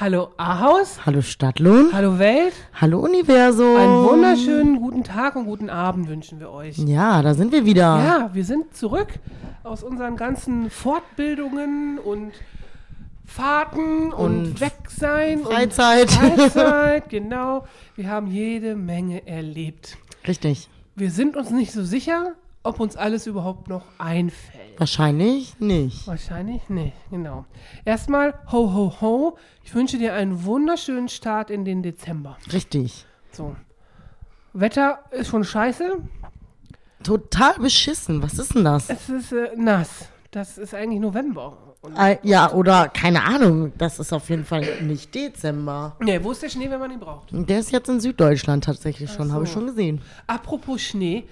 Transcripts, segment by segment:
Hallo Ahaus. Hallo Stadtlohn. Hallo Welt. Hallo Universum. Einen wunderschönen guten Tag und guten Abend wünschen wir euch. Ja, da sind wir wieder. Ja, wir sind zurück aus unseren ganzen Fortbildungen und Fahrten und, Und weg sein Freizeit. und Freizeit, genau. Wir haben jede Menge erlebt. Richtig. Wir sind uns nicht so sicher, ob uns alles überhaupt noch einfällt. Wahrscheinlich nicht. Wahrscheinlich nicht, genau. Erstmal, ho, ho, ho. Ich wünsche dir einen wunderschönen Start in den Dezember. Richtig. So. Wetter ist schon scheiße. Total beschissen. Was ist denn das? Es ist äh, nass. Das ist eigentlich November. Äh, ja, oder keine Ahnung. Das ist auf jeden Fall nicht Dezember. nee, wo ist der Schnee, wenn man ihn braucht? Der ist jetzt in Süddeutschland tatsächlich schon, so. habe ich schon gesehen. Apropos Schnee,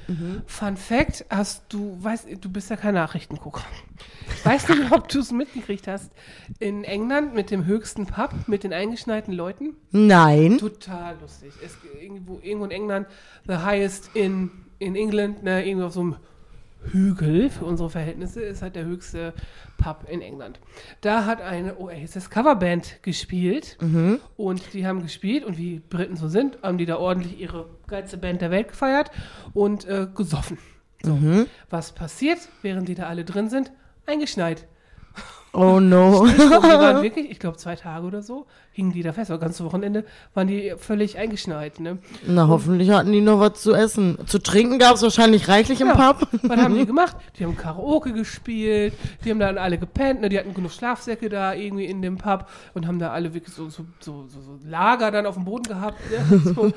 Fun Fact, hast du, weißt, du bist ja kein Nachrichtengucker. Ich weiß nicht, ob du es mitgekriegt hast. In England mit dem höchsten Pub, mit den eingeschneiten Leuten. Nein. Total lustig. Es, irgendwo, irgendwo in England, the highest in, in England, ne, irgendwo auf so einem Hügel für unsere Verhältnisse, ist halt der höchste Pub in England. Da hat eine Oasis Coverband gespielt und die haben gespielt und wie Briten so sind, haben die da ordentlich ihre geilste Band der Welt gefeiert und äh, gesoffen. So. Was passiert, während die da alle drin sind? Eingeschneit. Oh no. Und die waren wirklich, ich glaube, zwei Tage oder so, hingen die da fest. Aber ganze Wochenende waren die völlig eingeschneit. Ne? Na, hoffentlich hatten die noch was zu essen. Zu trinken gab es wahrscheinlich reichlich im Ja, Pub. Was haben die gemacht? Die haben Karaoke gespielt, die haben dann alle gepennt, ne? die hatten genug Schlafsäcke da irgendwie in dem Pub und haben da alle wirklich so, so, so, so, Lager dann auf dem Boden gehabt. Ne? So. Und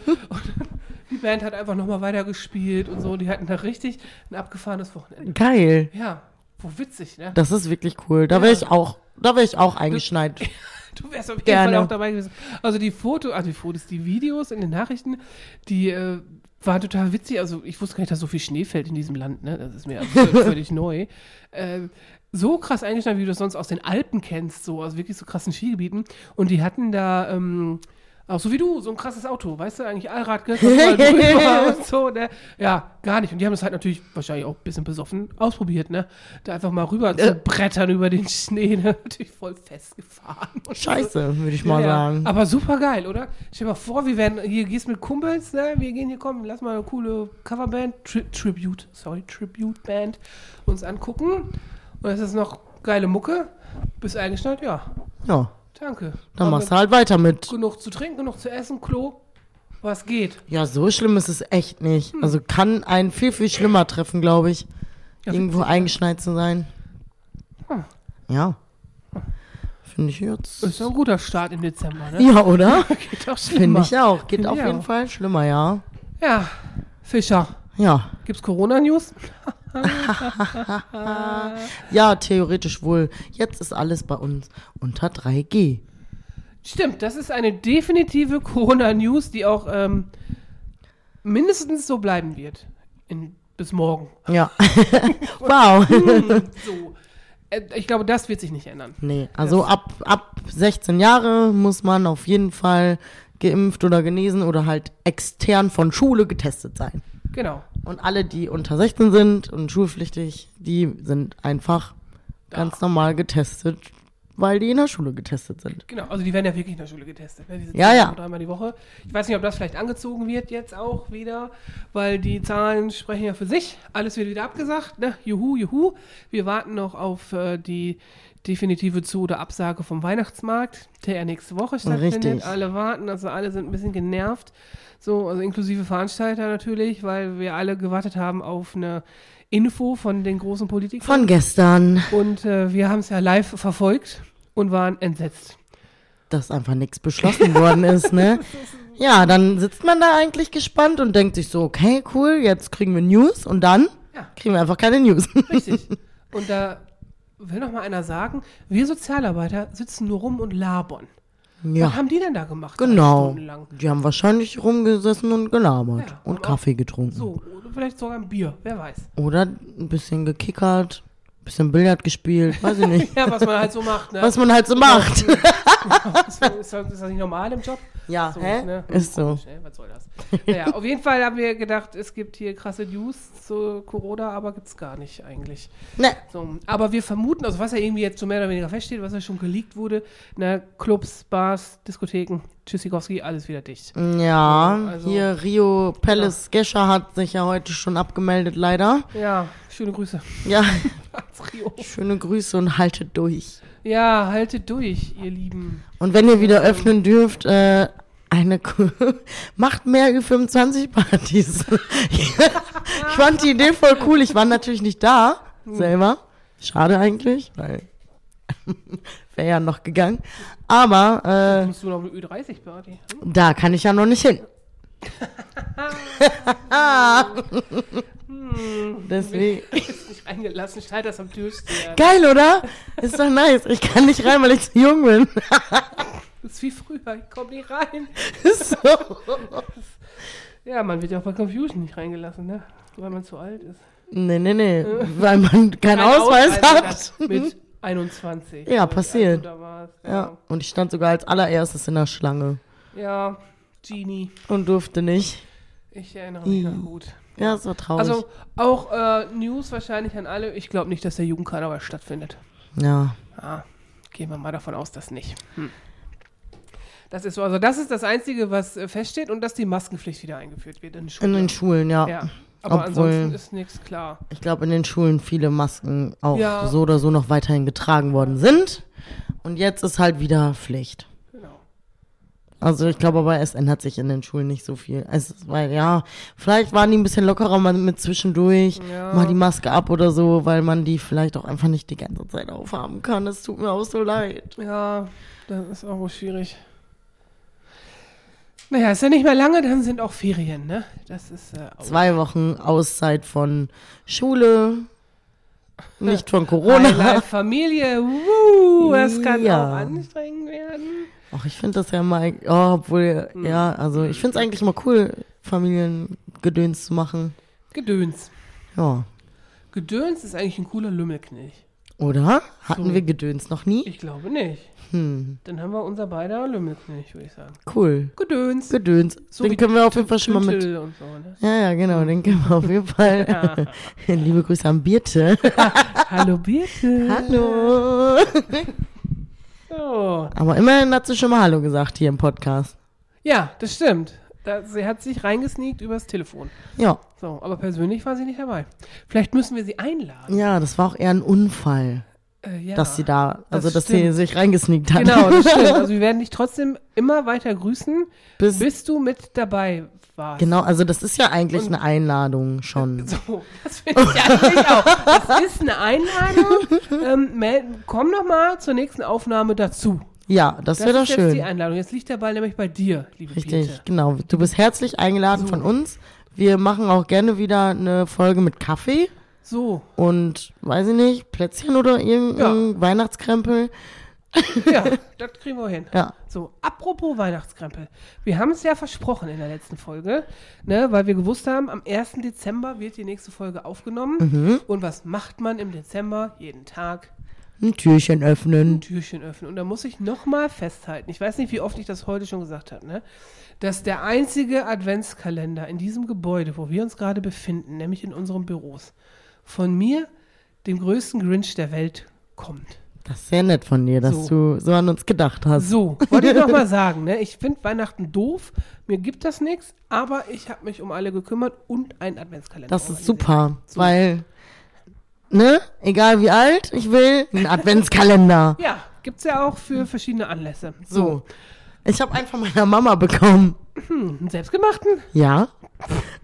die Band hat einfach nochmal weiter gespielt und so. Die hatten da richtig ein abgefahrenes Wochenende. Geil. Ja, wo witzig, ne? Das ist wirklich cool. Da wäre ich auch, da wäre ich auch eingeschneit. Du wärst auf jeden Gerne. Fall auch dabei gewesen. Also die Fotos, also die Fotos, die Videos in den Nachrichten, die äh, waren total witzig. Also ich wusste gar nicht, dass so viel Schnee fällt in diesem Land. Ne? Das ist mir völlig, völlig neu. Äh, so krass eingeschneit, wie du das sonst aus den Alpen kennst, so aus wirklich so krassen Skigebieten. Und die hatten da ähm, auch so wie du, so ein krasses Auto, weißt du, eigentlich Allrad, und so, ne? Ja, gar nicht. Und die haben das halt natürlich wahrscheinlich auch ein bisschen besoffen ausprobiert, ne? Da einfach mal rüber zu brettern über den Schnee, ne? Natürlich voll festgefahren. Scheiße, würde ich mal ja, sagen. Aber super geil, oder? Stell dir mal vor, wir werden hier gehst mit Kumpels, ne? Wir gehen hier kommen, lass mal eine coole Coverband, Tri Tribute, sorry, Tribute Band uns angucken. Und es ist noch geile Mucke. Bist eingeschneit? Ja. Ja, Danke. dann machst du halt weiter mit. genug zu trinken, genug zu essen, Klo. Was geht? Ja, so schlimm ist es echt nicht. Also kann einen viel, viel schlimmer treffen, glaube ich. Hm. Ja, Irgendwo eingeschneit zu sein. Hm. Ja. Finde ich jetzt. Ist ja ein guter Start im Dezember, ne? Ja, oder? Geht auch schlimmer. Finde ich auch. Geht Find auf jeden auch. Fall schlimmer, ja. Ja, Fischer. Ja. Gibt's Corona-News? Ja, theoretisch wohl. Jetzt ist alles bei uns unter 3G. Stimmt, das ist eine definitive Corona-News, die auch ähm, mindestens so bleiben wird. In, bis morgen. Ja. wow. So. Äh, ich glaube, das wird sich nicht ändern. Nee, also ab, ab 16 Jahre muss man auf jeden Fall geimpft oder genesen oder halt extern von Schule getestet sein. Genau. Und alle, die unter 16 sind und schulpflichtig, die sind einfach ganz normal getestet, weil die in der Schule getestet sind. Genau, also die werden ja wirklich in der Schule getestet. Ne? Ja, ja. Dreimal die Woche. Ich weiß nicht, ob das vielleicht angezogen wird jetzt auch wieder, weil die Zahlen sprechen ja für sich. Alles wird wieder abgesagt. Ne? Juhu, juhu. Wir warten noch auf äh, die definitive Zu- oder Absage vom Weihnachtsmarkt, der ja nächste Woche stattfindet. Richtig. Alle warten, also alle sind ein bisschen genervt. So, also inklusive Veranstalter natürlich, weil wir alle gewartet haben auf eine Info von den großen Politikern. Von gestern, Und äh, wir haben es ja live verfolgt und waren entsetzt. dass einfach nichts beschlossen worden ist, ne? Ja, dann sitzt man da eigentlich gespannt und denkt sich so, okay, cool, jetzt kriegen wir News und dann Ja. kriegen wir einfach keine News. Richtig. Und da will noch mal einer sagen, wir Sozialarbeiter sitzen nur rum und labern. Ja. Was haben die denn da gemacht? Genau. Die haben wahrscheinlich rumgesessen und gelabert Ja, und Kaffee getrunken. So, oder vielleicht sogar ein Bier, wer weiß. Oder ein bisschen gekickert, bisschen Billard gespielt, weiß ich nicht. Ja, was man halt so macht, ne? Was man halt so macht. ist, das, ist das nicht normal im Job? Ja, So, hä? ne? Ist so. Komisch? Was soll das? Naja, auf jeden Fall haben wir gedacht, es gibt hier krasse News zu Corona, aber gibt's gar nicht eigentlich. Ne, So, aber wir vermuten, also was ja irgendwie jetzt so mehr oder weniger feststeht, was ja schon geleakt wurde, ne, Clubs, Bars, Diskotheken, Tschüssikowski, alles wieder dicht. ja, Also- hier Rio Palace Gescher hat sich ja heute schon abgemeldet, leider. Ja, schöne Grüße. Ja, schöne Grüße und haltet durch. Ja, haltet durch, ihr Lieben. Und wenn ihr wieder öffnen dürft, äh, eine macht mehr Ü25-Partys. ich fand die Idee voll cool. Ich war natürlich nicht da selber. Schade eigentlich, weil wäre ja noch gegangen. Aber Musst du noch eine Ü30-Party? äh, da kann ich ja noch nicht hin. Deswegen. Ist nicht reingelassen, schneid das am Türsteher. Geil, oder? Ist doch nice. Ich kann nicht rein, weil ich zu jung bin. Das ist wie früher, ich komm nicht rein. Ist so. Ja, man wird ja auch bei Confusion nicht reingelassen, ne? Weil man zu alt ist. Nee, nee, nee. Weil man keinen Kein Ausweis hat. hat. Mit 21. Ja, passiert. warst. Ja, und ich stand sogar als allererstes in der Schlange Ja, Genie. und durfte nicht. Ich erinnere mich noch gut. Ja, es war traurig. Also auch äh, News wahrscheinlich an alle. Ich glaube nicht, dass der Jugendkarneval stattfindet. ja. Ah, gehen wir mal davon aus, dass nicht. Hm. Das ist so. Also das ist das Einzige, was äh, feststeht und dass die Maskenpflicht wieder eingeführt wird in den In Schulen. den Schulen, ja. ja. Aber Obwohl- ansonsten ist nichts klar. Ich glaube, in den Schulen viele Masken auch Ja. so oder so noch weiterhin getragen worden sind. Und jetzt ist halt wieder Pflicht. Also ich glaube aber, es ändert sich in den Schulen nicht so viel. Es ist, weil, ja, vielleicht waren die ein bisschen lockerer mal mit zwischendurch, Ja. mal die Maske ab oder so, weil man die vielleicht auch einfach nicht die ganze Zeit aufhaben kann. Es tut mir auch so leid. Ja, das ist auch schwierig. Naja, ist ja nicht mehr lange, dann sind auch Ferien, ne? Das ist äh, auch Zwei Wochen Auszeit von Schule, nicht von Corona. Familie. Wuh, das kann Ja. auch anstrengend werden. Ach, ich finde das ja mal, oh, obwohl, Hm. ja, also ich finde es eigentlich mal cool, Familiengedöns zu machen. Gedöns. Ja. Gedöns ist eigentlich ein cooler Lümmelknilch. Oder? Hatten So. wir Gedöns noch nie? Ich glaube nicht. Hm, Dann haben wir unser beider Lümmelknilch, würde ich sagen. cool. Gedöns. Gedöns. So den können wir auf jeden Fall schon mal mit. Und so, ne? Ja, ja, genau, den können wir auf jeden Fall. Liebe Grüße an Birte. Hallo Birte. Hallo. So. Aber immerhin hat sie schon mal Hallo gesagt hier im Podcast. Ja, das stimmt. Da, sie hat sich reingesneakt übers Telefon. Ja. So, aber persönlich war sie nicht dabei. Vielleicht müssen wir sie einladen. Ja, das war auch eher ein Unfall, Äh, ja. dass sie da, also das dass sie sich reingesneakt hat. Genau, das stimmt. Also wir werden dich trotzdem immer weiter grüßen, Bis, bis du mit dabei warst. genau, also das ist ja eigentlich Und- eine Einladung schon. So, das finde ich eigentlich auch. Das ist eine Einladung. Ähm, mel- komm noch mal zur nächsten Aufnahme dazu. Ja, das, Das wäre doch ist jetzt die schön. Einladung. Jetzt liegt der Ball nämlich bei dir, liebe Richtig, Birte. genau. Du bist herzlich eingeladen So. von uns. Wir machen auch gerne wieder eine Folge mit Kaffee So, und, weiß ich nicht, Plätzchen oder irgendein Weihnachtskrempel. Ja, das kriegen wir hin. Ja, So, apropos Weihnachtskrempel. Wir haben es ja versprochen in der letzten Folge, ne, weil wir gewusst haben, am 1. Dezember wird die nächste Folge aufgenommen. Mhm. Und was macht man im Dezember? Jeden Tag ein Türchen öffnen. ein Türchen öffnen. Und da muss ich nochmal festhalten, ich weiß nicht, wie oft ich das heute schon gesagt habe, ne, dass der einzige Adventskalender in diesem Gebäude, wo wir uns gerade befinden, nämlich in unseren Büros, von mir, dem größten Grinch der Welt, kommt. Das ist sehr nett von dir, dass So. du so an uns gedacht hast. So, wollte ich nochmal sagen, ne? Ich finde Weihnachten doof, mir gibt das nichts, aber ich habe mich um alle gekümmert und einen Adventskalender. Das ist super, So. weil, ne, egal wie alt, ich will einen Adventskalender. Ja, gibt's ja auch für verschiedene Anlässe. So. Ich habe einen von meiner Mama bekommen. Hm, einen selbstgemachten? Ja.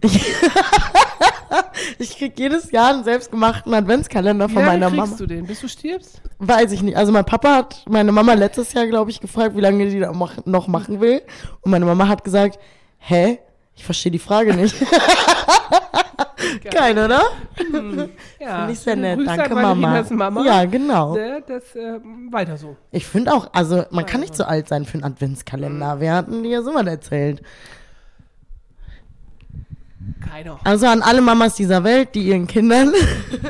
Ich, ich krieg jedes Jahr einen selbstgemachten Adventskalender Wie von lange meiner kriegst Mama. du den, bis du stirbst? Weiß ich nicht. Also mein Papa hat meine Mama letztes Jahr, glaube ich, gefragt, wie lange die da mach, noch machen will. Und meine Mama hat gesagt, hä? Ich verstehe die Frage nicht. Geil, oder? Ja, Finde ich sehr nett. Grüße Danke, an Mama. Mama. Ja, genau. Ne, das äh, weiter so. Ich finde auch, also man kann nicht so alt sein für einen Adventskalender. Wir hatten dir so was erzählt. Keiner. Also an alle Mamas dieser Welt, die ihren Kindern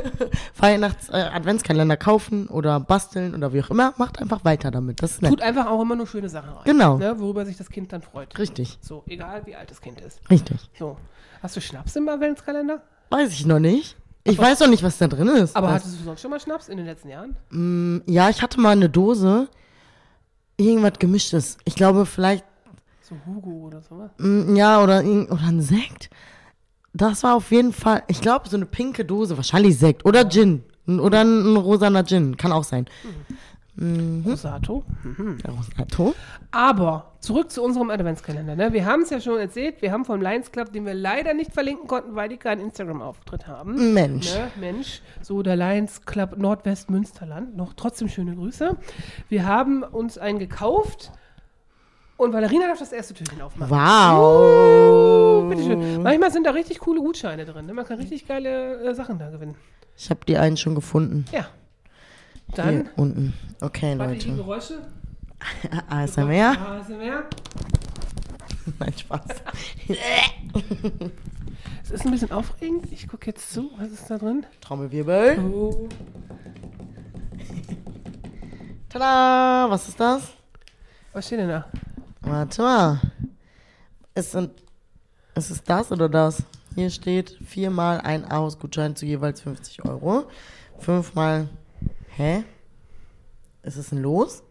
Weihnachts-Adventskalender kaufen oder basteln oder wie auch immer, macht einfach weiter damit. Das ist nett. Tut einfach auch immer nur schöne Sachen rein. Genau. Ne, worüber sich das Kind dann freut. Richtig, So, egal wie alt das Kind ist. richtig. So. Hast du Schnaps im Adventskalender? Weiß ich noch nicht. Ich weiß noch nicht, was da drin ist. Aber Was- hattest du sonst schon mal Schnaps in den letzten Jahren? Mm, ja, ich hatte mal eine Dose. Irgendwas gemischtes. Ich glaube, vielleicht, So Hugo oder sowas? mm, ja, oder, oder ein Sekt. Das war auf jeden Fall, ich glaube, so eine pinke Dose. Wahrscheinlich Sekt. Oder Gin. Oder ein, ein rosaner Gin. Kann auch sein. Rosato. Der Rosato. Aber zurück zu unserem Adventskalender. Ne? Wir haben es ja schon erzählt, wir haben vom Lions Club, den wir leider nicht verlinken konnten, weil die keinen Instagram-Auftritt haben. Mensch. Ne? Mensch, so der Lions Club Nordwest Münsterland. Noch trotzdem schöne Grüße. Wir haben uns einen gekauft und Valerina darf das erste Türchen aufmachen. Wow. Uh, bitteschön. Manchmal sind da richtig coole Gutscheine drin. Ne? Man kann richtig geile äh, Sachen da gewinnen. Ich habe die einen schon gefunden. Ja. Hier Dann, unten. Okay, warte, die Leute. Geräusche. ASMR. ASMR. Nein, Spaß. Es ist ein bisschen aufregend. Ich gucke jetzt zu. Was ist da drin? Trommelwirbel. Oh. Tada! Was ist das? Was steht denn da? Warte mal. Es sind. Ist es das oder das? Hier steht viermal ein Ahaus-Gutschein zu jeweils 50 Euro. Fünfmal. Hä? Ist es ein Los?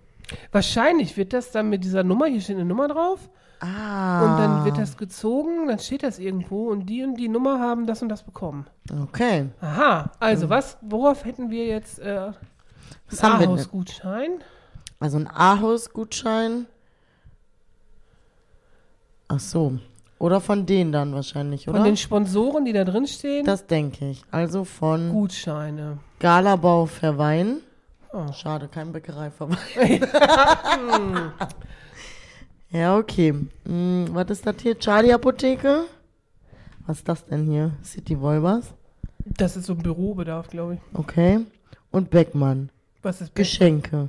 Wahrscheinlich wird das dann mit dieser Nummer, hier steht eine Nummer drauf, Ah. und dann wird das gezogen, dann steht das irgendwo und die und die Nummer haben das und das bekommen. Okay. Aha, also was, worauf hätten wir jetzt äh, Was denn? Ahaus-Gutschein? Also ein Ahaus-Gutschein. Ach so. Oder von denen dann wahrscheinlich, oder? Von den Sponsoren, die da drin stehen, das denke ich. Also von Gutscheine. Galabau Verwein. Oh. Schade, kein Bäckereiverein. ja, okay. Hm, was ist das hier? Charlie Apotheke? Was ist das denn hier? City Wolbers? Das ist so ein Bürobedarf, glaube ich. Okay. Und Beckmann. Was ist Geschenke.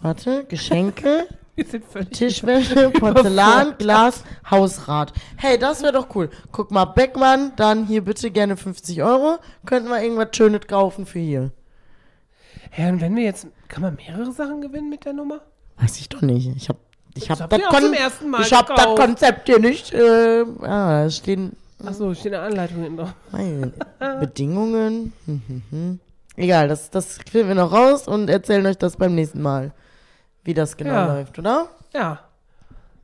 Warte, Geschenke, Wir sind völlig Tischwäsche, Porzellan, Glas, Hausrat. Hey, das wäre doch cool. Guck mal, Beckmann, dann hier bitte gerne 50 Euro. Könnten wir irgendwas Schönes kaufen für hier. Ja, und wenn wir jetzt, kann man mehrere Sachen gewinnen mit der Nummer? Weiß ich doch nicht. Ich hab, ich hab das auch Kon ich hab das. Konzept hier nicht. Äh, ah, da stehen Achso, steht eine Anleitung hinten drauf. Nein, Bedingungen. Hm, hm, hm. Egal, das, das finden wir noch raus und erzählen euch das beim nächsten Mal, wie das genau Ja. läuft, oder? Ja.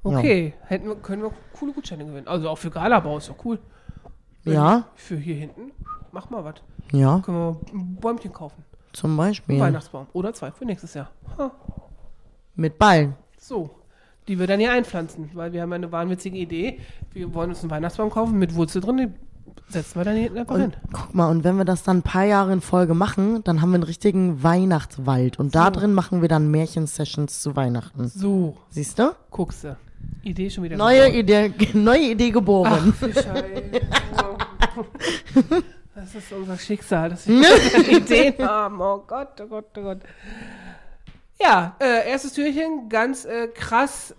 Okay, hätten wir, können wir coole Gutscheine gewinnen. Also auch für Galabau ist doch cool. Wenn Ja, Für hier hinten, mach mal was. ja, Können wir ein Bäumchen kaufen. zum Ein Beispiel. Weihnachtsbaum. Oder zwei für nächstes Jahr. Ha. Mit Ballen. So. Die wir dann hier einpflanzen, weil wir haben eine wahnwitzige Idee. Wir wollen uns einen Weihnachtsbaum kaufen mit Wurzel drin, setzen wir dann hier hinten einfach hin. Und guck mal, und wenn wir das dann ein paar Jahre in Folge machen, dann haben wir einen richtigen Weihnachtswald. Und da So. drin machen wir dann Märchensessions zu Weihnachten. So, Siehst du? guckst du. Idee schon wieder. Neue geboren. Idee, neue Idee geboren. Ach. Das ist unser Schicksal, dass wir Ideen haben. Oh Gott, oh Gott, oh Gott. Ja, äh, erstes Türchen, ganz äh, krass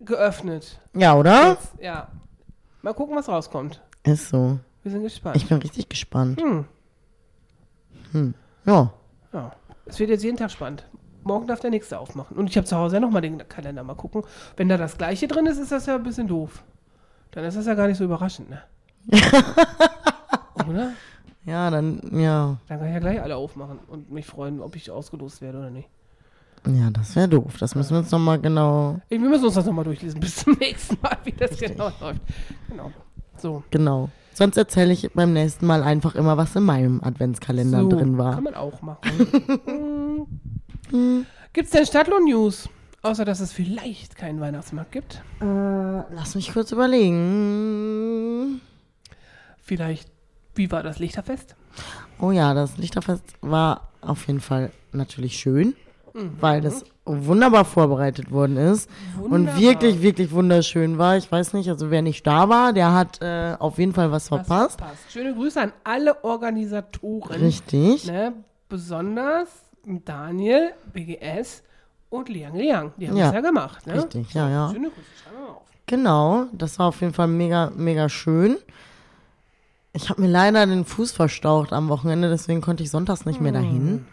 geöffnet. Ja, oder? Jetzt, ja. Mal gucken, was rauskommt. Ist so. Wir sind gespannt. Ich bin richtig gespannt. Hm, Ja. ja. Es wird jetzt jeden Tag spannend. Morgen darf der nächste aufmachen. Und ich habe zu Hause ja nochmal den Kalender mal gucken. Wenn da das gleiche drin ist, ist das ja ein bisschen doof. Dann ist das ja gar nicht so überraschend, ne? Oder? Ja, dann, ja. Dann kann ich ja gleich alle aufmachen und mich freuen, ob ich ausgelost werde oder nicht. Ja, das wäre doof. Das müssen wir uns nochmal genau, Wir müssen uns das nochmal durchlesen bis zum nächsten Mal, wie das genau läuft. Genau. So. genau. Sonst erzähle ich beim nächsten Mal einfach immer, was in meinem Adventskalender so drin war. Kann man auch machen. hm. Gibt es denn Stadtlohn-News? Außer, dass es vielleicht keinen Weihnachtsmarkt gibt. Äh, lass mich kurz überlegen. Vielleicht, wie war das Lichterfest? Oh ja, das Lichterfest war auf jeden Fall natürlich schön. Weil das wunderbar vorbereitet worden ist und Wunderbar. wirklich, wirklich wunderschön war. Ich weiß nicht, also wer nicht da war, der hat äh, auf jeden Fall was Was verpasst. verpasst. Schöne Grüße an alle Organisatoren. Richtig. Ne? Besonders Daniel, BGS und Liang Liang. Die haben Ja. das ja gemacht. Ne? Richtig, ja, ja. Schöne Grüße, schreiben wir mal auf. Genau, das war auf jeden Fall mega, mega schön. Ich habe mir leider den Fuß verstaucht am Wochenende, deswegen konnte ich sonntags nicht mehr Hm. dahin.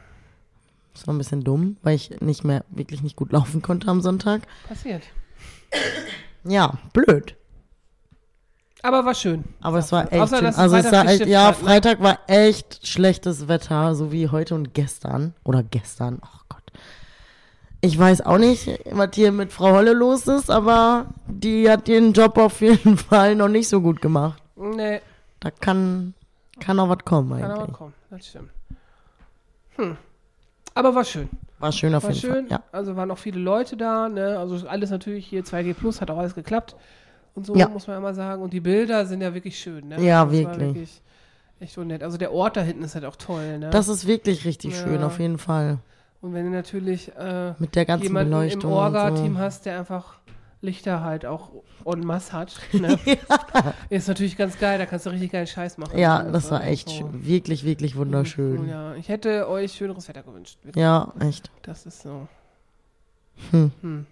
Das war ein bisschen dumm, weil ich nicht mehr, wirklich nicht gut laufen konnte am Sonntag. Passiert. Ja, blöd. Aber war schön. Aber es war Außer, echt schön. dass Also es war echt, ja, ne? Freitag war echt schlechtes Wetter, so wie heute und gestern. Oder gestern, oh Gott. Ich weiß auch nicht, was hier mit Frau Holle los ist, aber die hat ihren Job auf jeden Fall noch nicht so gut gemacht. Nee, Da kann, kann auch was kommen kann aber eigentlich. kommen. Das stimmt. Hm. Aber war schön. War schön auf War jeden schön. Fall. Ja. Also waren auch viele Leute da. Ne? Also alles natürlich hier 2G Plus hat auch alles geklappt. Und so Ja. muss man immer sagen. Und die Bilder sind ja wirklich schön. Ne? Ja, Das war wirklich. echt so nett. Also der Ort da hinten ist halt auch toll. Ne? Das ist wirklich richtig Ja. schön, auf jeden Fall. und wenn du natürlich äh, Mit der ganzen jemanden im Beleuchtung. Orga-Team so. hast, der einfach Lichter halt auch en masse hat, ne? ist natürlich ganz geil. Da kannst du richtig geilen Scheiß machen. Ja, So, das war so. echt schön. wirklich, wirklich wunderschön. Ja, ich hätte euch schöneres Wetter gewünscht. Ja, echt. Das ist so. Hm. Hm.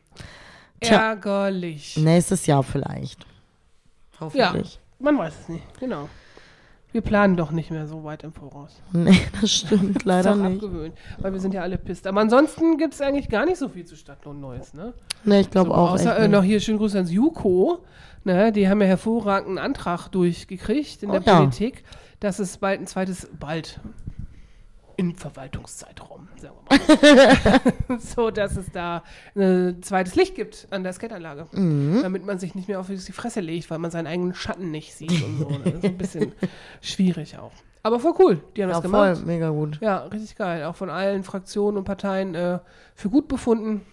Tja. Ärgerlich. Nächstes Jahr vielleicht. Hoffentlich. Man weiß es nicht, genau. Wir planen doch nicht mehr so weit im Voraus. Nee, das stimmt leider ist auch nicht. abgewöhnt, weil wir sind ja alle pisst. Aber ansonsten gibt es eigentlich gar nicht so viel zu Stadtlohn Neues, ne? Nee, ich glaube so, auch. Außer äh, noch hier schönen Gruß ans Juko. Ne, die haben ja hervorragenden Antrag durchgekriegt in Oh der ja. Politik, dass es bald ein zweites, bald im Verwaltungszeitraum, sagen wir mal. so, dass es da ein zweites Licht gibt an der Skateanlage. Mhm. Damit man sich nicht mehr auf die Fresse legt, weil man seinen eigenen Schatten nicht sieht und so. Ne? Das ist ein bisschen schwierig auch. Aber voll cool, die haben Ja, das voll, gemacht. mega gut. Ja, richtig geil. Auch von allen Fraktionen und Parteien äh, für gut befunden.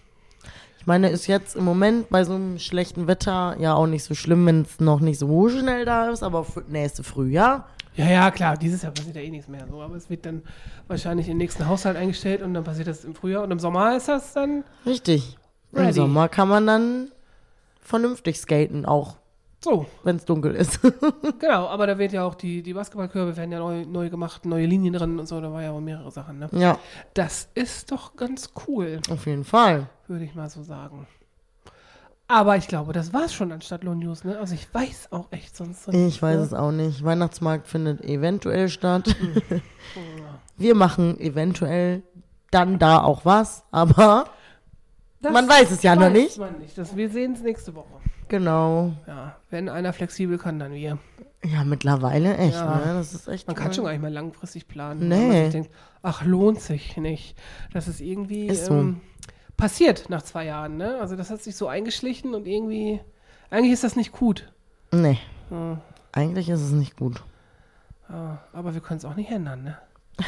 Ich meine, ist jetzt im Moment bei so einem schlechten Wetter ja auch nicht so schlimm, wenn es noch nicht so schnell da ist, aber für nächste Frühjahr. Ja, ja, klar, dieses Jahr passiert ja eh nichts mehr. So, aber es wird dann wahrscheinlich in den nächsten Haushalt eingestellt und dann passiert das im Frühjahr und im Sommer ist das dann Richtig. Im Ready. Sommer kann man dann vernünftig skaten, auch so. wenn es dunkel ist. Genau, aber da wird ja auch die, die Basketballkörbe werden ja neu, neu gemacht, neue Linien drin und so, da war ja auch mehrere Sachen, ne? ja, Das ist doch ganz cool, auf jeden Fall. würde ich mal so sagen. Aber ich glaube, das war's schon an Stadtlohn News, ne? Also ich weiß auch echt sonst so Ich nichts, weiß ne? es auch nicht. Weihnachtsmarkt findet eventuell statt. Ja. Wir machen eventuell dann da auch was, aber Das man weiß es ja noch weiß nicht. man nicht. Das, wir sehen es nächste Woche. Genau. Ja, wenn einer flexibel kann, dann wir. Ja, mittlerweile echt, Ja. ne? Das ist echt Man kann toll. schon gar nicht mehr langfristig planen. Nee. weil Man sich denkt, ach, lohnt sich nicht. Das ist irgendwie Ist so. ähm, passiert nach zwei Jahren, ne? Also das hat sich so eingeschlichen und irgendwie, eigentlich ist das nicht gut. Nee, Ja, eigentlich ist es nicht gut. ja, aber wir können es auch nicht ändern, ne? Ah,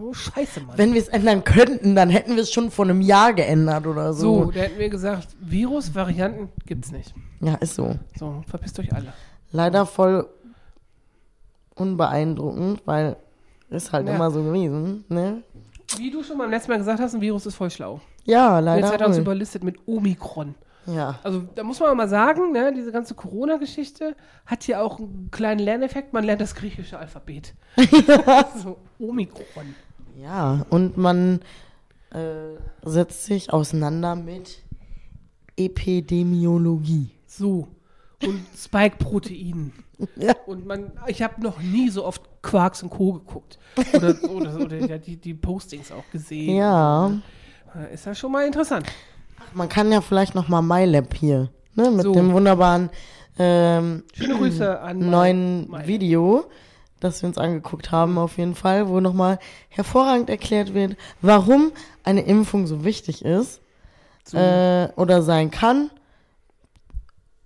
Oh, scheiße, Mann. Wenn wir es ändern könnten, dann hätten wir es schon vor einem Jahr geändert oder so, so. da hätten wir gesagt, Virusvarianten gibt's nicht. Ja, ist so. So, verpisst euch alle. Leider voll unbeeindruckend, weil ist halt Ja. immer so gewesen, ne? Wie du schon beim letzten Mal gesagt hast, ein Virus ist voll schlau. Ja, Jetzt leider. hat er uns überlistet mit Omikron. ja. Also da muss man mal sagen, ne, diese ganze Corona-Geschichte hat hier auch einen kleinen Lerneffekt. Man lernt das griechische Alphabet. so, Omikron. ja, und man äh, setzt sich auseinander mit Epidemiologie. So. Und Spike-Proteinen. Ja. Und man, ich habe noch nie so oft Quarks und Co. geguckt. Oder, oder, oder ja, die, die Postings auch gesehen. Ja. Äh, Ist ja schon mal interessant. Man kann ja vielleicht noch mal MyLab hier, ne, mit So. dem wunderbaren ähm, Schöne Grüße an neuen mein- Video, das wir uns angeguckt haben auf jeden Fall, wo nochmal hervorragend erklärt wird, warum eine Impfung so wichtig ist So. äh, oder sein kann,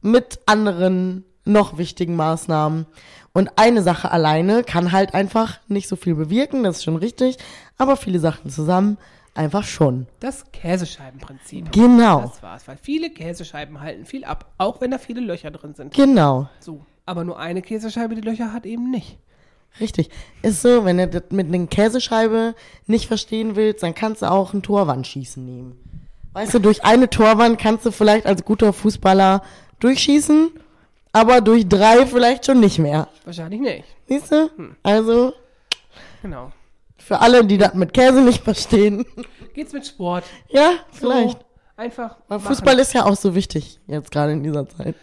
mit anderen noch wichtigen Maßnahmen. Und eine Sache alleine kann halt einfach nicht so viel bewirken, das ist schon richtig, aber viele Sachen zusammen einfach schon. Das Käsescheibenprinzip. Genau, Das war's, weil viele Käsescheiben halten viel ab, auch wenn da viele Löcher drin sind. genau. So. Aber nur eine Käsescheibe, die Löcher hat, eben nicht. Richtig. Ist so, wenn du das mit einer Käsescheibe nicht verstehen willst, dann kannst du auch ein Torwandschießen nehmen. Weißt du, durch eine Torwand kannst du vielleicht als guter Fußballer durchschießen, aber durch drei vielleicht schon nicht mehr. Wahrscheinlich nicht. Siehst du? Also, Genau. Für alle, die das mit Käse nicht verstehen. Geht's mit Sport? Ja, So, vielleicht. einfach. Weil machen. Fußball ist ja auch so wichtig, jetzt gerade in dieser Zeit.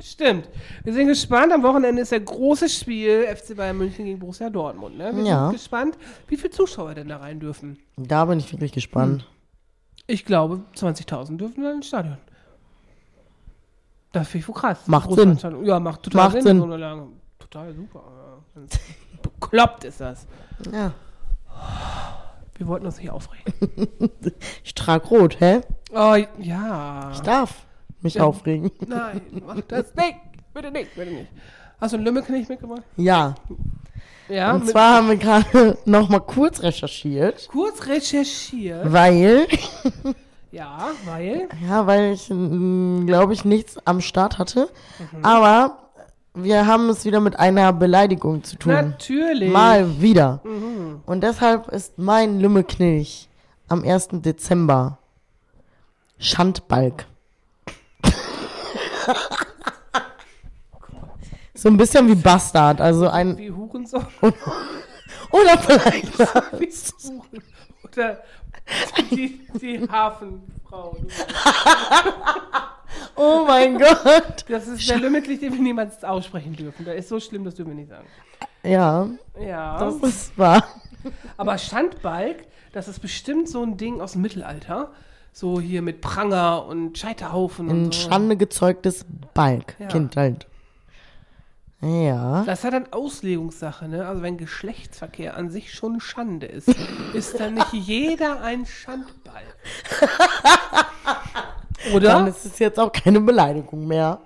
Stimmt. Wir sind gespannt. Am Wochenende ist der große Spiel FC Bayern München gegen Borussia Dortmund. Ne? Wir Ja. sind gespannt, wie viele Zuschauer denn da rein dürfen. Da bin ich wirklich gespannt. Ich glaube, 20.000 dürfen dann ins Stadion. Das finde ich voll krass. Macht Sinn. Ja, macht total Macht Sinn. Sinn. So total super. Bekloppt ist das. Ja. Wir wollten uns nicht aufregen. Ich trage rot, hä? Oh, ja. Ich darf mich Ja. aufregen. Nein, mach das nicht. Bitte nicht, bitte nicht. Hast du einen Lümmelknecht mitgebracht? Ja. Ja, Und zwar haben wir gerade noch mal kurz recherchiert, kurz recherchiert. weil, Ja, weil. ja, weil ich, glaube ich, nichts am Start hatte. Mhm. Aber wir haben es wieder mit einer Beleidigung zu tun. Natürlich. Mhm. Mal wieder. Und deshalb ist mein Lümmelknilch am 1. Dezember Schandbalg. so ein bisschen wie Bastard, also ein Wie Hurensohn. oder vielleicht. Oder die, die Hafenfrau. Oh mein Gott. Das ist der Lümmelknecht, den wir niemals aussprechen dürfen. Der ist so schlimm, das dürfen wir nicht sagen. Ja, Ja. das ist wahr. Aber Schandbalg, das ist bestimmt so ein Ding aus dem Mittelalter. So hier mit Pranger und Scheiterhaufen Ein und so. Schande gezeugtes Balg. Ja. Kind halt. Ja. Das hat dann Auslegungssache, ne? Also wenn Geschlechtsverkehr an sich schon Schande ist, ist dann nicht jeder ein Schandbalg. Dann Oder? ist es jetzt auch keine Beleidigung mehr.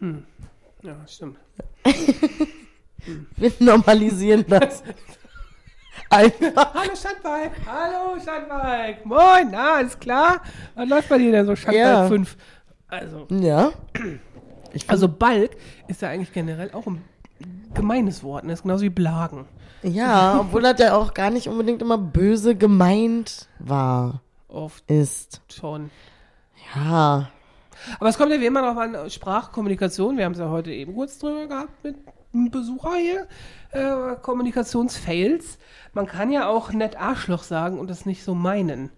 Ja, stimmt. Wir normalisieren das. Einfach. Hallo Schandbalg! Hallo Schandbalg! Moin, na, alles klar? Was läuft bei dir denn so Schandbalg Ja. 5? Also, Ja. Also Balg ist ja eigentlich generell auch ein gemeines Wort, ne? Das ist genauso wie Blagen. ja, obwohl das ja auch gar nicht unbedingt immer böse gemeint war, Oft ist. schon. Ja. Aber es kommt ja wie immer noch an Sprachkommunikation. Wir haben es ja heute eben kurz drüber gehabt mit einem Besucher hier. Äh, Kommunikationsfails. Man kann ja auch nett Arschloch sagen und das nicht so meinen.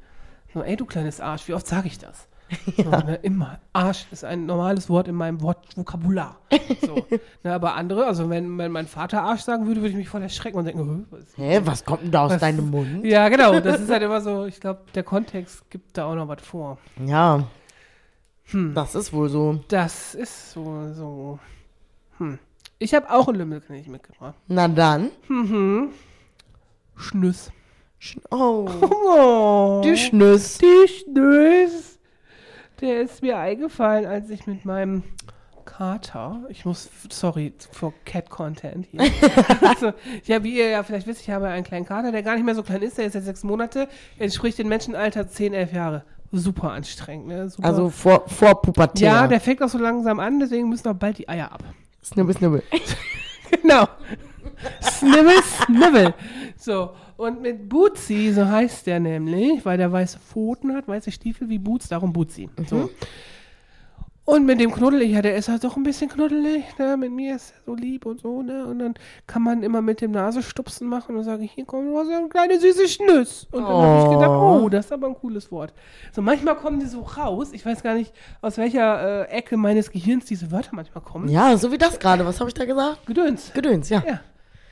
So, ey, du kleines Arsch, wie oft sage ich das? So, ne, immer. Arsch ist ein normales Wort in meinem Wortvokabular. So. ne, aber andere, also wenn, wenn mein Vater Arsch sagen würde, würde ich mich voll erschrecken und denken, "Hä, was Hä, was kommt denn da aus Was- deinem Mund? ja, genau. Das ist halt immer so, ich glaube, der Kontext gibt da auch noch was vor. Ja. Hm. Das ist wohl so. Das ist so, so. Hm. Ich habe auch einen Lümmelknecht mitgebracht. Na dann. Mhm. Schnüss. Sch- Oh, Oh, die Schnüss. die Schnüss. Der ist mir eingefallen, als ich mit meinem Kater, ich muss, sorry for Cat Content hier. also, ja, wie ihr ja vielleicht wisst, ich habe einen kleinen Kater, der gar nicht mehr so klein ist, der ist jetzt sechs Monate, entspricht dem Menschenalter 10, 11 Jahre. Super anstrengend, ne? Super. Also vor, vor Pubertät. ja, der fängt auch so langsam an, deswegen müssen auch bald die Eier ab. Snibbel, snibbel. Genau. Snibbel, snibbel. So, und mit Bootsy, so heißt der nämlich, weil der weiße Pfoten hat, weiße Stiefel wie Boots, darum Bootsy. So. Und mit dem knuddel ja, der ist halt doch ein bisschen knuddelig, ne? Mit mir ist er so lieb und so, ne? Und dann kann man immer mit dem Nasestupsen machen und sage ich, hier komm, du hast ja eine kleine süße Schnüss. Und dann habe ich gedacht, Oh. oh, das ist aber ein cooles Wort. So, manchmal kommen die so raus, ich weiß gar nicht, aus welcher äh, Ecke meines Gehirns diese Wörter manchmal kommen. Ja, so wie das gerade. Was habe ich da gesagt? Gedöns. Gedöns, ja. Ja.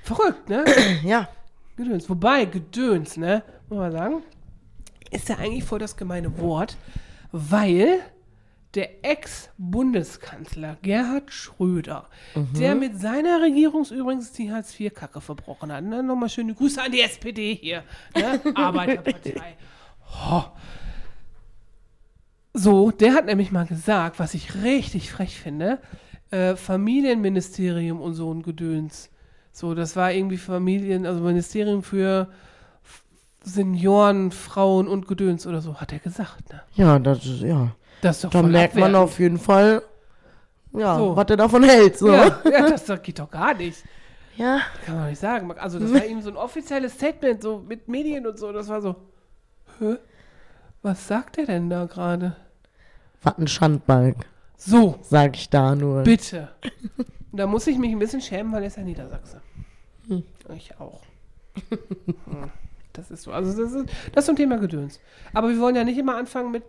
Verrückt, ne? Ja. Gedöns. Wobei, Gedöns, ne? Muss man sagen, ist ja eigentlich voll das gemeine Wort, weil der Ex-Bundeskanzler Gerhard Schröder, der mit seiner Regierung übrigens die Hartz-IV-Kacke verbrochen hat. Ne? Nochmal schöne Grüße an die SPD hier. Ne? Arbeiterpartei. Oh. So, der hat nämlich mal gesagt, was ich richtig frech finde, äh, Familienministerium und so ein Gedöns. So, das war irgendwie Familien, also Ministerium für Senioren, Frauen und Gedöns oder so, hat er gesagt. Ne? Ja, das ist, ja. Das ist doch Da voll merkt man abwertend. auf jeden Fall, ja, So. was er davon hält. So. Ja, ja, das geht doch gar nicht. Ja, Kann man nicht sagen. Also das war eben so ein offizielles Statement, so mit Medien und so. Das war so, hä? Was sagt er denn da gerade? was ein Schandbalg, So, sag ich da nur. bitte. Da muss ich mich ein bisschen schämen, weil er ist ja Niedersachse. Ich auch. Hm, Das ist so. Also das ist, das ist so ein Thema Gedöns. Aber wir wollen ja nicht immer anfangen mit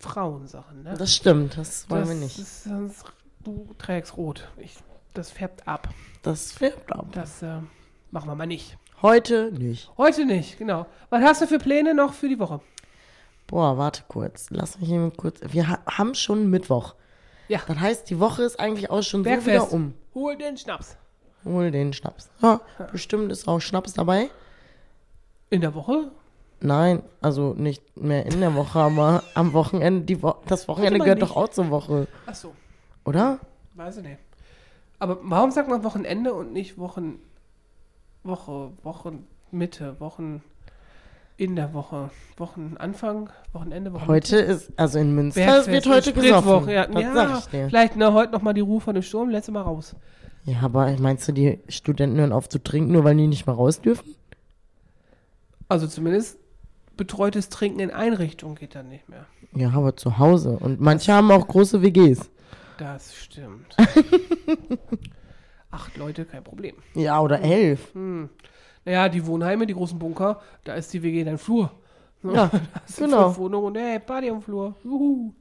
Frauensachen, ne? Das stimmt, das wollen das wir nicht. Ist, sonst, du trägst rot. Ich, das färbt ab. Das färbt ab. Das äh, machen wir mal nicht. Heute nicht. Heute nicht, genau. Was hast du für Pläne noch für die Woche? Boah, warte kurz. Lass mich eben kurz. Wir ha haben schon Mittwoch. Ja. Das heißt, die Woche ist eigentlich auch schon so Bergfest. wieder um. Hol den Schnaps. Hol den Schnaps. Ja, bestimmt ist auch Schnaps dabei. In der Woche? Nein, also nicht mehr in der Woche, aber am Wochenende. Die Wo das Wochenende gehört nicht. doch auch zur Woche, Ach so, oder? weiß ich nicht. Aber warum sagt man Wochenende und nicht Wochen, Woche, Wochenmitte, Wochen in der Woche, Wochenanfang, Wochenende, Wochenmitte? Heute ist, also in Münster Bergfest, wird heute gesoffen. Ja, das ja sag ich dir. vielleicht ne, heute noch mal die Ruhe von dem Sturm, letzte Mal raus. Ja, aber meinst du, die Studenten hören auf zu trinken, nur weil die nicht mehr raus dürfen? Also zumindest betreutes Trinken in Einrichtungen geht dann nicht mehr. Ja, aber zu Hause. Und manche haben auch große WGs. Das stimmt. Acht Leute, kein Problem. Ja, oder elf. Naja, die Wohnheime, die großen Bunker, da ist die WG dann Flur. So, Ja, da sind genau. fünf Wohnungen und hey, Party am Flur. Juhu.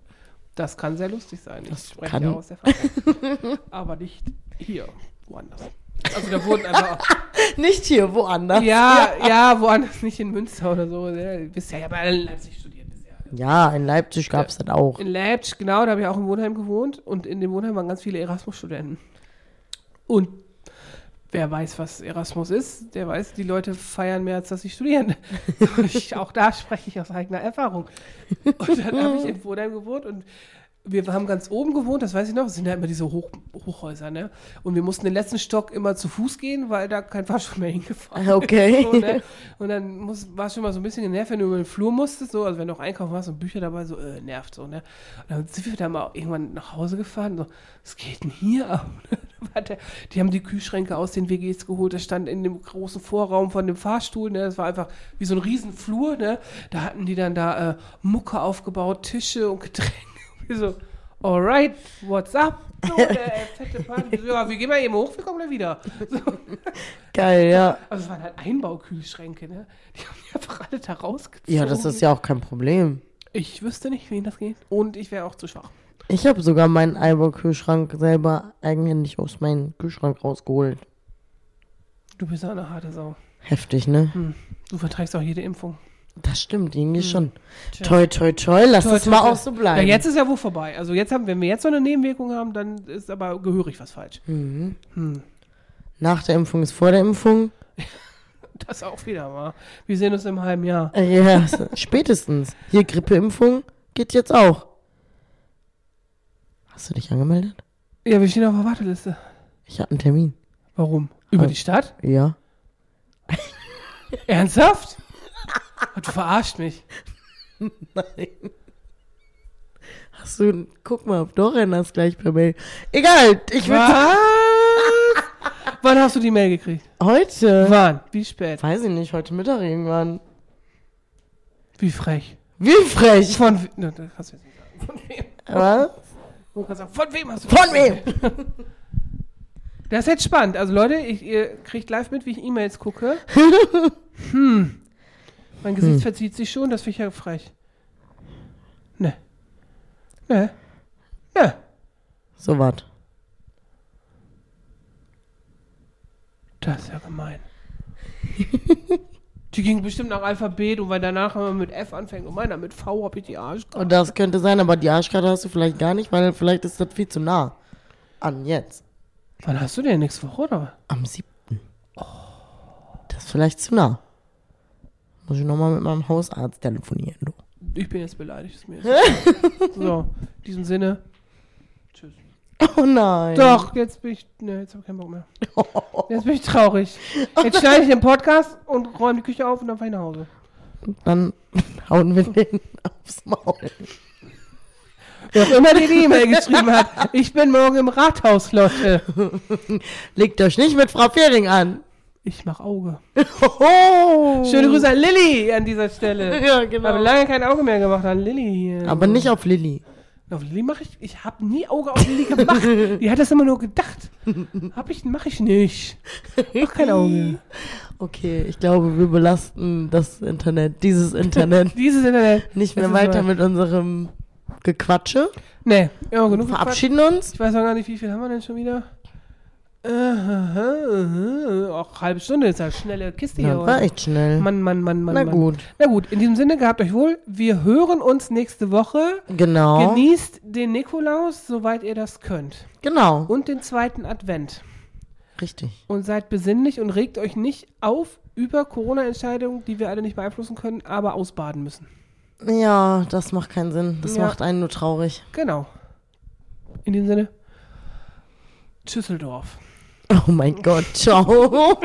Das kann sehr lustig sein. Das ich spreche kann- ja aus der Erfahrung. Aber nicht hier, woanders. Also da wurden einfach. Nicht hier, woanders. ja, ja, woanders, nicht in Münster oder so. Du bist ja, ja bei Leipzig studiert. Ja, in Leipzig gab es das auch. In Leipzig, genau, da habe ich auch im Wohnheim gewohnt und in dem Wohnheim waren ganz viele Erasmus-Studenten. Und wer weiß, was Erasmus ist, der weiß, die Leute feiern mehr, als dass sie studieren. ich, auch da spreche ich aus eigener Erfahrung. Und dann habe ich in Wohnheim gewohnt und wir haben ganz oben gewohnt, das weiß ich noch, es sind ja immer diese Hoch, Hochhäuser, ne? Und wir mussten den letzten Stock immer zu Fuß gehen, weil da kein Fahrstuhl mehr hingefahren ist. Okay. So, ne? Und dann muss, war es schon mal so ein bisschen genervt, wenn du über den Flur musstest, so, also wenn du auch einkaufen warst und Bücher dabei, so, äh, nervt so, ne? Und dann sind wir da mal irgendwann nach Hause gefahren, so, was geht denn hier ab? Die haben die Kühlschränke aus den WGs geholt, das stand in dem großen Vorraum von dem Fahrstuhl, ne? Das war einfach wie so ein riesen Flur, ne? Da hatten die dann da äh, Mucke aufgebaut, Tische und Getränke. Wir so, alright, what's up? So, der fette. So, Ja, wir gehen mal eben hoch, wir kommen gleich wieder. So. Geil, ja. Also es waren halt Einbaukühlschränke, ne? Die haben die einfach alle da rausgezogen. Ja, das ist ja auch kein Problem. Ich wüsste nicht, wie das geht. Und ich wäre auch zu schwach. Ich habe sogar meinen Eimer-Kühlschrank selber eigenhändig aus meinem Kühlschrank rausgeholt. Du bist auch eine harte Sau. Heftig, ne? Hm. Du verträgst auch jede Impfung. Das stimmt, irgendwie schon. Tja. Toi, toi, toi, lass Toi, es toi, mal toi. auch so bleiben. Ja, jetzt ist ja wohl vorbei. Also jetzt haben, wenn wir jetzt so eine Nebenwirkung haben, dann ist aber gehörig was falsch. Mhm. Hm. Nach der Impfung ist vor der Impfung. Das auch wieder mal. Wir sehen uns im halben Jahr. Äh, Ja, spätestens. Hier Grippeimpfung geht jetzt auch. Hast du dich angemeldet? Ja, wir stehen auf der Warteliste. Ich habe einen Termin. Warum? Über Oh. die Stadt? Ja. Ernsthaft? Du verarscht mich. Hast du, guck mal, Dorian das gleich per Mail. Egal, ich will? Wann hast du die Mail gekriegt? heute. Wann? Wie spät? Weiß ich nicht, heute Mittag irgendwann. Wie frech. Wie frech. Von wem? Ne, das kannst du jetzt nicht sagen. Von wem? Was? Du kannst sagen, von wem hast du Von wem? Das ist jetzt spannend. Also Leute, ich, ihr kriegt live mit, wie ich E-Mails gucke. hm. Mein Gesicht Hm. verzieht sich schon, das finde ich ja frech. Ne. Ne. Ne. So was. Das ist ja gemein. die ging bestimmt nach Alphabet und weil danach immer mit F anfängt und meiner mit V hab ich die Arsch. Und das könnte sein, aber die Arschkarte hast du vielleicht gar nicht, weil vielleicht ist das viel zu nah. An jetzt. Wann hast du denn nächste Woche oder? Am 7. Das ist vielleicht zu nah. Muss ich nochmal mit meinem Hausarzt telefonieren, du. Ich bin jetzt beleidigt. Ist mir jetzt so, in diesem Sinne. Tschüss. Oh nein. Doch, jetzt bin ich. Ne, jetzt habe ich keinen Bock mehr. Jetzt bin ich traurig. Jetzt schneide ich den Podcast und räume die Küche auf und dann fahre ich nach Hause. Dann hauen wir den aufs Maul. Wer auch immer die E-Mail geschrieben hat. Ich bin morgen im Rathaus, Leute. Legt euch nicht mit Frau Fehring an. Ich mach Auge. Hoho. Schöne Grüße an Lilly an dieser Stelle. Ja, Ich habe genau. lange kein Auge mehr gemacht an Lilly hier. Aber nicht auf Lilly. Auf Lilly mache ich. Ich habe nie Auge auf Lilly gemacht. Die hat das immer nur gedacht. Hab ich, mache ich nicht. Mach kein Auge. Okay, ich glaube, wir belasten das Internet, dieses Internet, Dieses Internet. nicht mehr weiter mit unserem Gequatsche. Nee, ja, genug. Verabschieden uns. Ich weiß auch gar nicht, wie viel haben wir denn schon wieder? Äh, äh, äh, auch halbe Stunde ist ja schnelle Kiste hier. Ja, war echt schnell. Mann, Mann, Mann, Mann. Na Mann. gut. Na gut, in diesem Sinne, gehabt euch wohl. Wir hören uns nächste Woche. Genau. Genießt den Nikolaus, soweit ihr das könnt. Genau. Und den zweiten Advent. Richtig. Und seid besinnlich und regt euch nicht auf über Corona-Entscheidungen, die wir alle nicht beeinflussen können, aber ausbaden müssen. Ja, das macht keinen Sinn. Das Ja. macht einen nur traurig. Genau. In dem Sinne, Tschüsseldorf. Oh mein Gott, ciao.